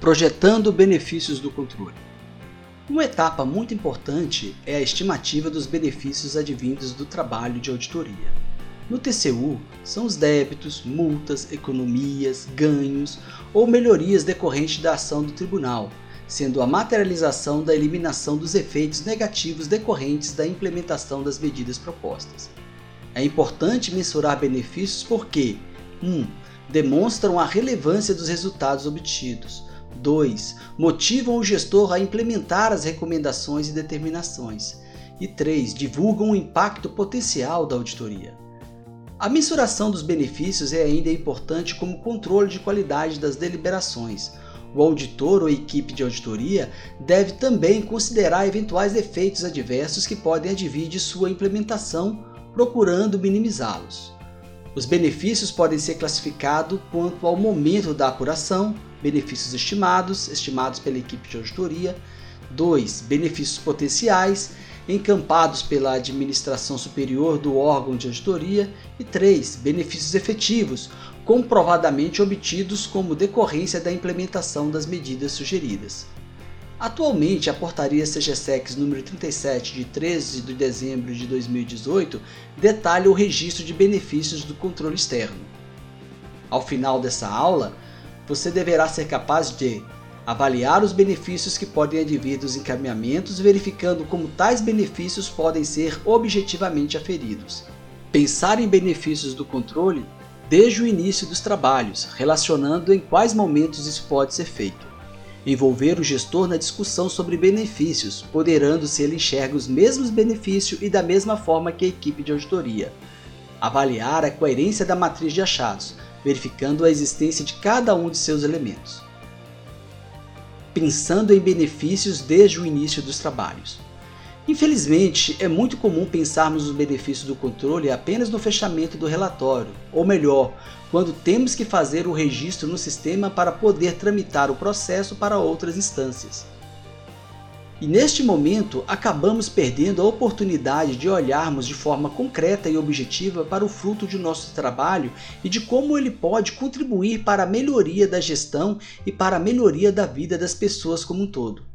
Projetando benefícios do controle. Uma etapa muito importante é a estimativa dos benefícios advindos do trabalho de auditoria. No TCU, são os débitos, multas, economias, ganhos ou melhorias decorrentes da ação do tribunal, sendo a materialização da eliminação dos efeitos negativos decorrentes da implementação das medidas propostas. É importante mensurar benefícios porque 1. Um, demonstram a relevância dos resultados obtidos. 2. Motivam o gestor a implementar as recomendações e determinações. E 3. Divulgam o impacto potencial da auditoria. A mensuração dos benefícios é ainda importante como controle de qualidade das deliberações. O auditor ou equipe de auditoria deve também considerar eventuais efeitos adversos que podem advir de sua implementação, procurando minimizá-los. Os benefícios podem ser classificados quanto ao momento da apuração, benefícios estimados, estimados pela equipe de auditoria. 2. Benefícios potenciais, encampados pela administração superior do órgão de auditoria. E 3. Benefícios efetivos, comprovadamente obtidos como decorrência da implementação das medidas sugeridas. Atualmente, a portaria CGSEX número 37 de 13 de dezembro de 2018 detalha o registro de benefícios do controle externo. Ao final dessa aula, você deverá ser capaz de avaliar os benefícios que podem advir dos encaminhamentos, verificando como tais benefícios podem ser objetivamente aferidos. Pensar em benefícios do controle desde o início dos trabalhos, relacionando em quais momentos isso pode ser feito. Envolver o gestor na discussão sobre benefícios, poderando se ele enxerga os mesmos benefícios e da mesma forma que a equipe de auditoria. Avaliar a coerência da matriz de achados, verificando a existência de cada um de seus elementos. Pensando em benefícios desde o início dos trabalhos. Infelizmente, é muito comum pensarmos os benefícios do controle apenas no fechamento do relatório, ou melhor, quando temos que fazer o registro no sistema para poder tramitar o processo para outras instâncias. E neste momento, acabamos perdendo a oportunidade de olharmos de forma concreta e objetiva para o fruto de nosso trabalho e de como ele pode contribuir para a melhoria da gestão e para a melhoria da vida das pessoas como um todo.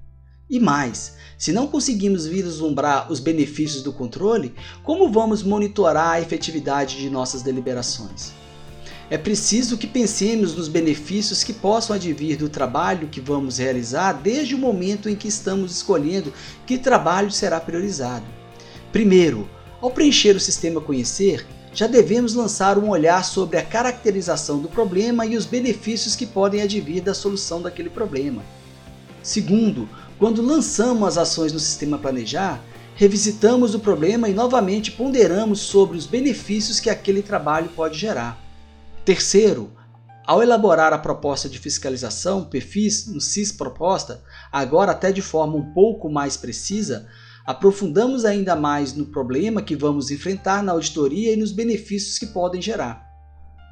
E mais, se não conseguimos vislumbrar os benefícios do controle, como vamos monitorar a efetividade de nossas deliberações? É preciso que pensemos nos benefícios que possam advir do trabalho que vamos realizar desde o momento em que estamos escolhendo que trabalho será priorizado. Primeiro, ao preencher o sistema Conhecer, já devemos lançar um olhar sobre a caracterização do problema e os benefícios que podem advir da solução daquele problema. Segundo, quando lançamos as ações no sistema Planejar, revisitamos o problema e novamente ponderamos sobre os benefícios que aquele trabalho pode gerar. Terceiro, ao elaborar a proposta de fiscalização, PFIS, no CIS proposta, agora até de forma um pouco mais precisa, aprofundamos ainda mais no problema que vamos enfrentar na auditoria e nos benefícios que podem gerar.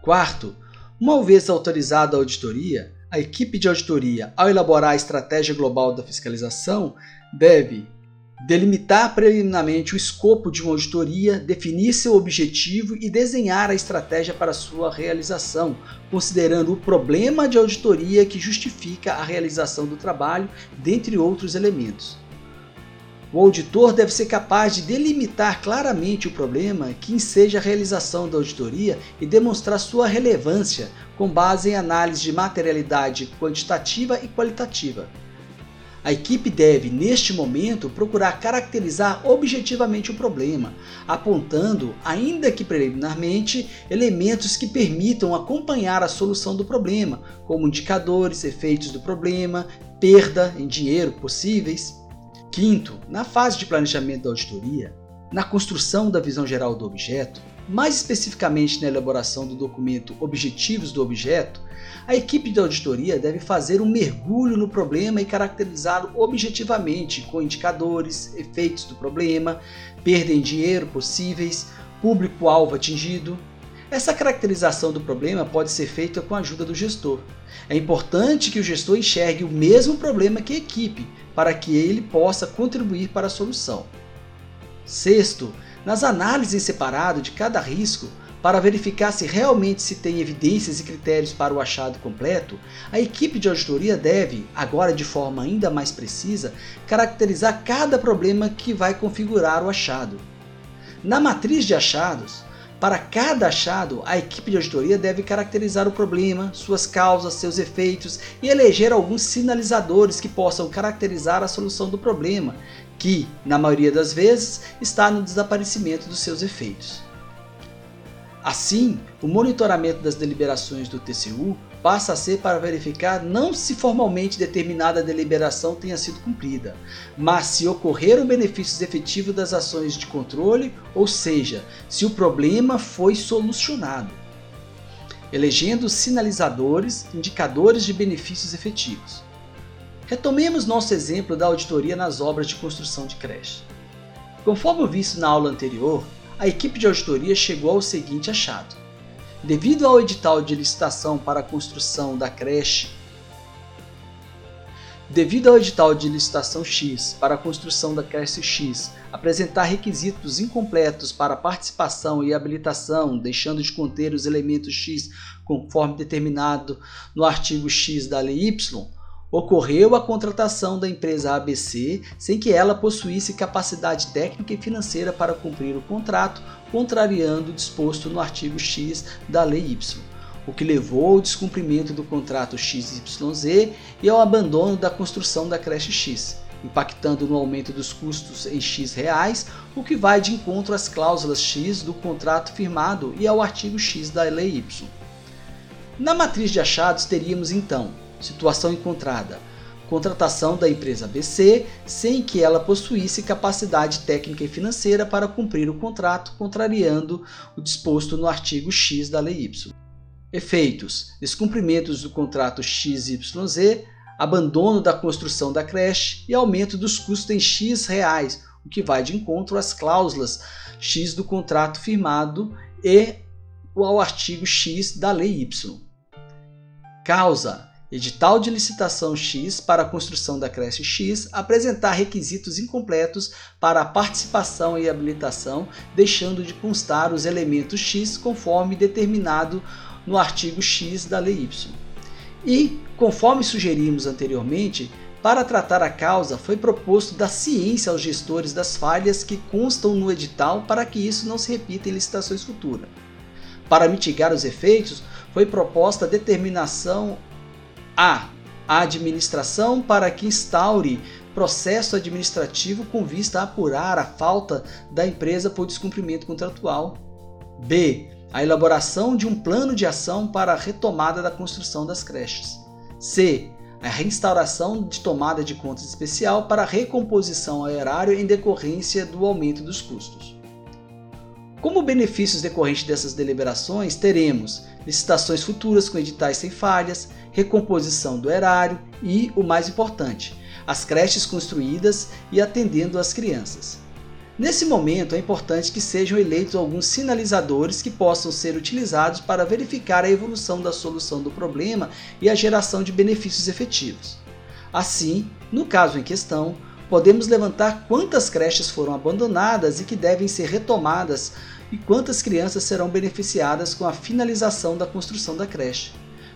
Quarto, uma vez autorizada a auditoria, a equipe de auditoria, ao elaborar a estratégia global da fiscalização, deve delimitar preliminarmente o escopo de uma auditoria, definir seu objetivo e desenhar a estratégia para sua realização, considerando o problema de auditoria que justifica a realização do trabalho, dentre outros elementos. O auditor deve ser capaz de delimitar claramente o problema que enseja a realização da auditoria e demonstrar sua relevância com base em análise de materialidade quantitativa e qualitativa. A equipe deve, neste momento, procurar caracterizar objetivamente o problema, apontando, ainda que preliminarmente, elementos que permitam acompanhar a solução do problema, como indicadores, efeitos do problema, perda em dinheiro possíveis. Quinto, na fase de planejamento da auditoria, na construção da visão geral do objeto, mais especificamente na elaboração do documento Objetivos do Objeto, a equipe de auditoria deve fazer um mergulho no problema e caracterizá-lo objetivamente, com indicadores, efeitos do problema, perda em dinheiro possíveis, público-alvo atingido. Essa caracterização do problema pode ser feita com a ajuda do gestor. É importante que o gestor enxergue o mesmo problema que a equipe, para que ele possa contribuir para a solução. Sexto, nas análises em separado de cada risco, para verificar se realmente se tem evidências e critérios para o achado completo, a equipe de auditoria deve, agora de forma ainda mais precisa, caracterizar cada problema que vai configurar o achado. Na matriz de achados, para cada achado, a equipe de auditoria deve caracterizar o problema, suas causas, seus efeitos e eleger alguns sinalizadores que possam caracterizar a solução do problema, que, na maioria das vezes, está no desaparecimento dos seus efeitos. Assim, o monitoramento das deliberações do TCU passa a ser para verificar não se formalmente determinada deliberação tenha sido cumprida, mas se ocorreram benefícios efetivos das ações de controle, ou seja, se o problema foi solucionado. Elegendo sinalizadores, indicadores de benefícios efetivos. Retomemos nosso exemplo da auditoria nas obras de construção de creche. Conforme visto na aula anterior, a equipe de auditoria chegou ao seguinte achado. Devido ao edital de licitação para a construção da creche, devido ao edital de licitação X para a construção da creche X apresentar requisitos incompletos para participação e habilitação, deixando de conter os elementos X conforme determinado no artigo X da Lei Y, ocorreu a contratação da empresa ABC sem que ela possuísse capacidade técnica e financeira para cumprir o contrato, contrariando o disposto no artigo X da Lei Y, o que levou ao descumprimento do contrato XYZ e ao abandono da construção da creche X, impactando no aumento dos custos em X reais, o que vai de encontro às cláusulas X do contrato firmado e ao artigo X da Lei Y. Na matriz de achados teríamos então situação encontrada. Contratação da empresa ABC sem que ela possuísse capacidade técnica e financeira para cumprir o contrato, contrariando o disposto no artigo X da Lei Y. Efeitos: descumprimentos do contrato XYZ, abandono da construção da creche e aumento dos custos em X reais, o que vai de encontro às cláusulas X do contrato firmado e ao artigo X da Lei Y. Causa: edital de licitação X para a construção da creche X apresentar requisitos incompletos para a participação e habilitação, deixando de constar os elementos X conforme determinado no artigo X da Lei Y. E, conforme sugerimos anteriormente, para tratar a causa, foi proposto dar ciência aos gestores das falhas que constam no edital para que isso não se repita em licitações futuras. Para mitigar os efeitos, foi proposta a determinação a. A administração para que instaure processo administrativo com vista a apurar a falta da empresa por descumprimento contratual. B. A elaboração de um plano de ação para a retomada da construção das creches. C. A reinstauração de tomada de contas especial para recomposição ao erário em decorrência do aumento dos custos. Como benefícios decorrentes dessas deliberações, teremos licitações futuras com editais sem falhas, recomposição do erário e, o mais importante, as creches construídas e atendendo as crianças. Nesse momento, é importante que sejam eleitos alguns sinalizadores que possam ser utilizados para verificar a evolução da solução do problema e a geração de benefícios efetivos. Assim, no caso em questão, podemos levantar quantas creches foram abandonadas e que devem ser retomadas e quantas crianças serão beneficiadas com a finalização da construção da creche.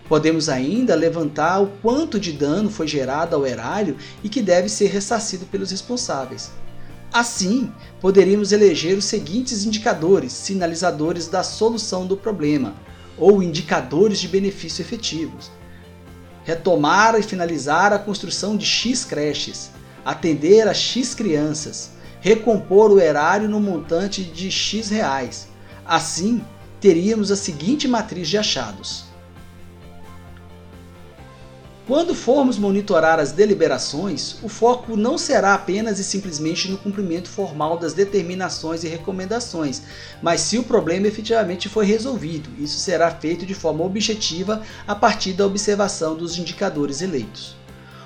Podemos ainda levantar o quanto de dano foi gerado ao erário e que deve ser ressarcido pelos responsáveis. Assim, poderíamos eleger os seguintes indicadores, sinalizadores da solução do problema, ou indicadores de benefício efetivos. Retomar e finalizar a construção de X creches, atender a X crianças, recompor o erário no montante de X reais. Assim, teríamos a seguinte matriz de achados. Quando formos monitorar as deliberações, o foco não será apenas e simplesmente no cumprimento formal das determinações e recomendações, mas se o problema efetivamente foi resolvido. Isso será feito de forma objetiva a partir da observação dos indicadores eleitos.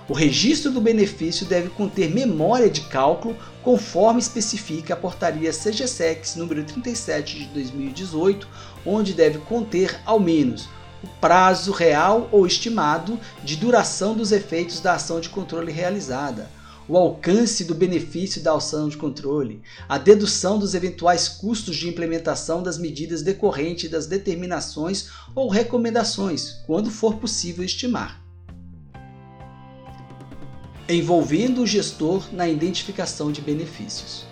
O registro do benefício deve conter memória de cálculo, conforme especifica a portaria CGSEX número 37 de 2018, onde deve conter ao menos o prazo real ou estimado de duração dos efeitos da ação de controle realizada, o alcance do benefício da ação de controle, a dedução dos eventuais custos de implementação das medidas decorrentes das determinações ou recomendações, quando for possível estimar. Envolvendo o gestor na identificação de benefícios.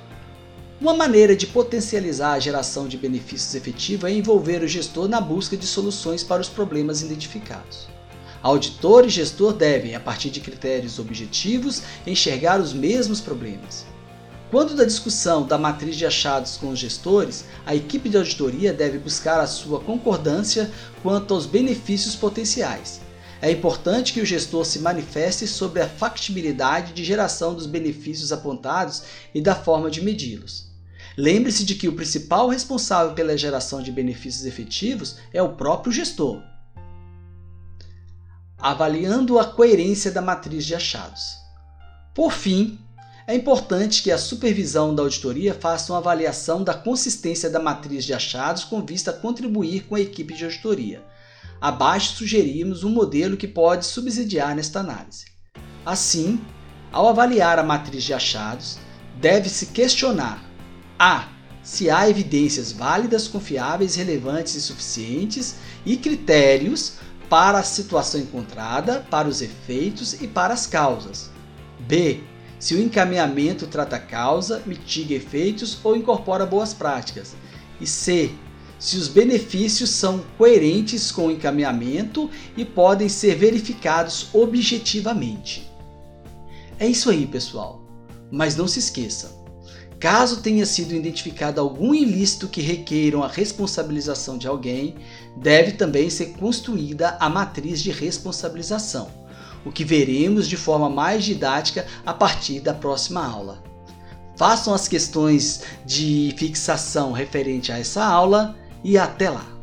Uma maneira de potencializar a geração de benefícios efetiva é envolver o gestor na busca de soluções para os problemas identificados. Auditor e gestor devem, a partir de critérios objetivos, enxergar os mesmos problemas. Quando da discussão da matriz de achados com os gestores, a equipe de auditoria deve buscar a sua concordância quanto aos benefícios potenciais. É importante que o gestor se manifeste sobre a factibilidade de geração dos benefícios apontados e da forma de medi-los. Lembre-se de que o principal responsável pela geração de benefícios efetivos é o próprio gestor avaliando a coerência da matriz de achados. Por fim, é importante que a supervisão da auditoria faça uma avaliação da consistência da matriz de achados com vista a contribuir com a equipe de auditoria. Abaixo sugerimos um modelo que pode subsidiar nesta análise. Assim, ao avaliar a matriz de achados, deve-se questionar a. Se há evidências válidas, confiáveis, relevantes e suficientes e critérios para a situação encontrada, para os efeitos e para as causas. B. Se o encaminhamento trata causa, mitiga efeitos ou incorpora boas práticas. E C. Se os benefícios são coerentes com o encaminhamento e podem ser verificados objetivamente. É isso aí, pessoal. Mas não se esqueça, Caso tenha sido identificado algum ilícito que requeiram a responsabilização de alguém, deve também ser construída a matriz de responsabilização, o que veremos de forma mais didática a partir da próxima aula. Façam as questões de fixação referente a essa aula e até lá!